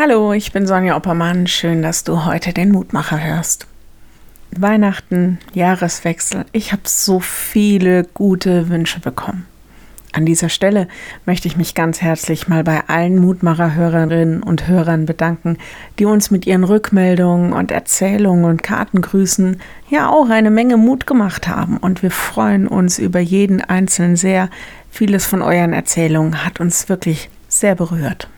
Hallo, ich bin Sonja Oppermann. Schön, dass du heute den Mutmacher hörst. Weihnachten, Jahreswechsel. Ich habe so viele gute Wünsche bekommen. An dieser Stelle möchte ich mich ganz herzlich mal bei allen Mutmacher-Hörerinnen und Hörern bedanken, die uns mit ihren Rückmeldungen und Erzählungen und Kartengrüßen ja auch eine Menge Mut gemacht haben. Und wir freuen uns über jeden Einzelnen sehr. Vieles von euren Erzählungen hat uns wirklich sehr berührt.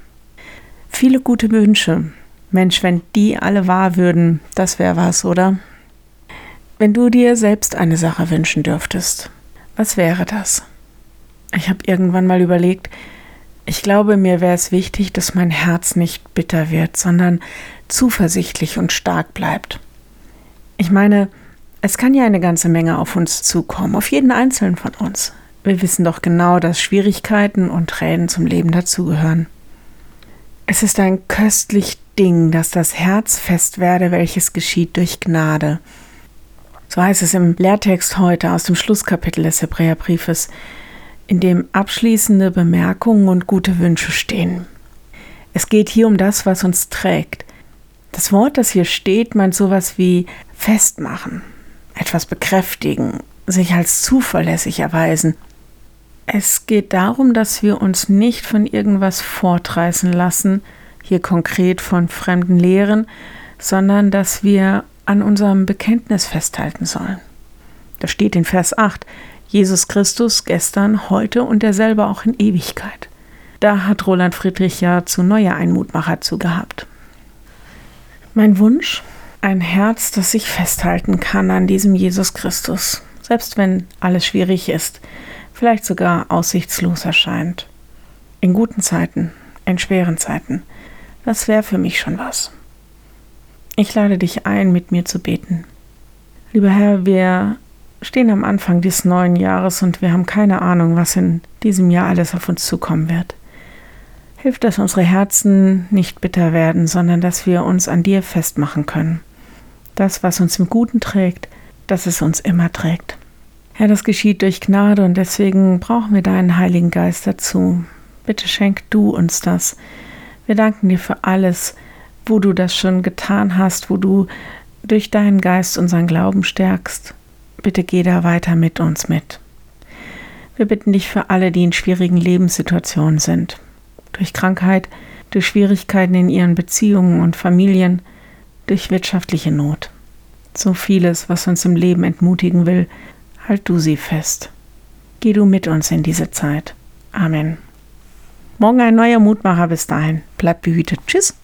Viele gute Wünsche. Mensch, wenn die alle wahr würden, das wäre was, oder? Wenn du dir selbst eine Sache wünschen dürftest, was wäre das? Ich habe irgendwann mal überlegt, ich glaube, mir wäre es wichtig, dass mein Herz nicht bitter wird, sondern zuversichtlich und stark bleibt. Ich meine, es kann ja eine ganze Menge auf uns zukommen, auf jeden einzelnen von uns. Wir wissen doch genau, dass Schwierigkeiten und Tränen zum Leben dazugehören. Es ist ein köstlich Ding, dass das Herz fest werde, welches geschieht durch Gnade. So heißt es im Lehrtext heute aus dem Schlusskapitel des Hebräerbriefes, in dem abschließende Bemerkungen und gute Wünsche stehen. Es geht hier um das, was uns trägt. Das Wort, das hier steht, meint sowas wie festmachen, etwas bekräftigen, sich als zuverlässig erweisen es geht darum, dass wir uns nicht von irgendwas fortreißen lassen, hier konkret von fremden Lehren, sondern dass wir an unserem Bekenntnis festhalten sollen. Da steht in Vers 8, Jesus Christus gestern, heute und derselbe auch in Ewigkeit. Da hat Roland Friedrich ja zu neuer Einmutmacher zugehabt. Mein Wunsch? Ein Herz, das sich festhalten kann an diesem Jesus Christus, selbst wenn alles schwierig ist, vielleicht sogar aussichtslos erscheint. In guten Zeiten, in schweren Zeiten. Das wäre für mich schon was. Ich lade dich ein, mit mir zu beten. Lieber Herr, wir stehen am Anfang des neuen Jahres und wir haben keine Ahnung, was in diesem Jahr alles auf uns zukommen wird. Hilf, dass unsere Herzen nicht bitter werden, sondern dass wir uns an dir festmachen können. Das, was uns im Guten trägt, dass es uns immer trägt. Herr, das geschieht durch Gnade und deswegen brauchen wir deinen Heiligen Geist dazu. Bitte schenk du uns das. Wir danken dir für alles, wo du das schon getan hast, wo du durch deinen Geist unseren Glauben stärkst. Bitte geh da weiter mit uns mit. Wir bitten dich für alle, die in schwierigen Lebenssituationen sind, durch Krankheit, durch Schwierigkeiten in ihren Beziehungen und Familien, durch wirtschaftliche Not. So vieles, was uns im Leben entmutigen will, halt du sie fest. Geh du mit uns in diese Zeit. Amen. Morgen ein neuer Mutmacher. Bis dahin. Bleib behütet. Tschüss.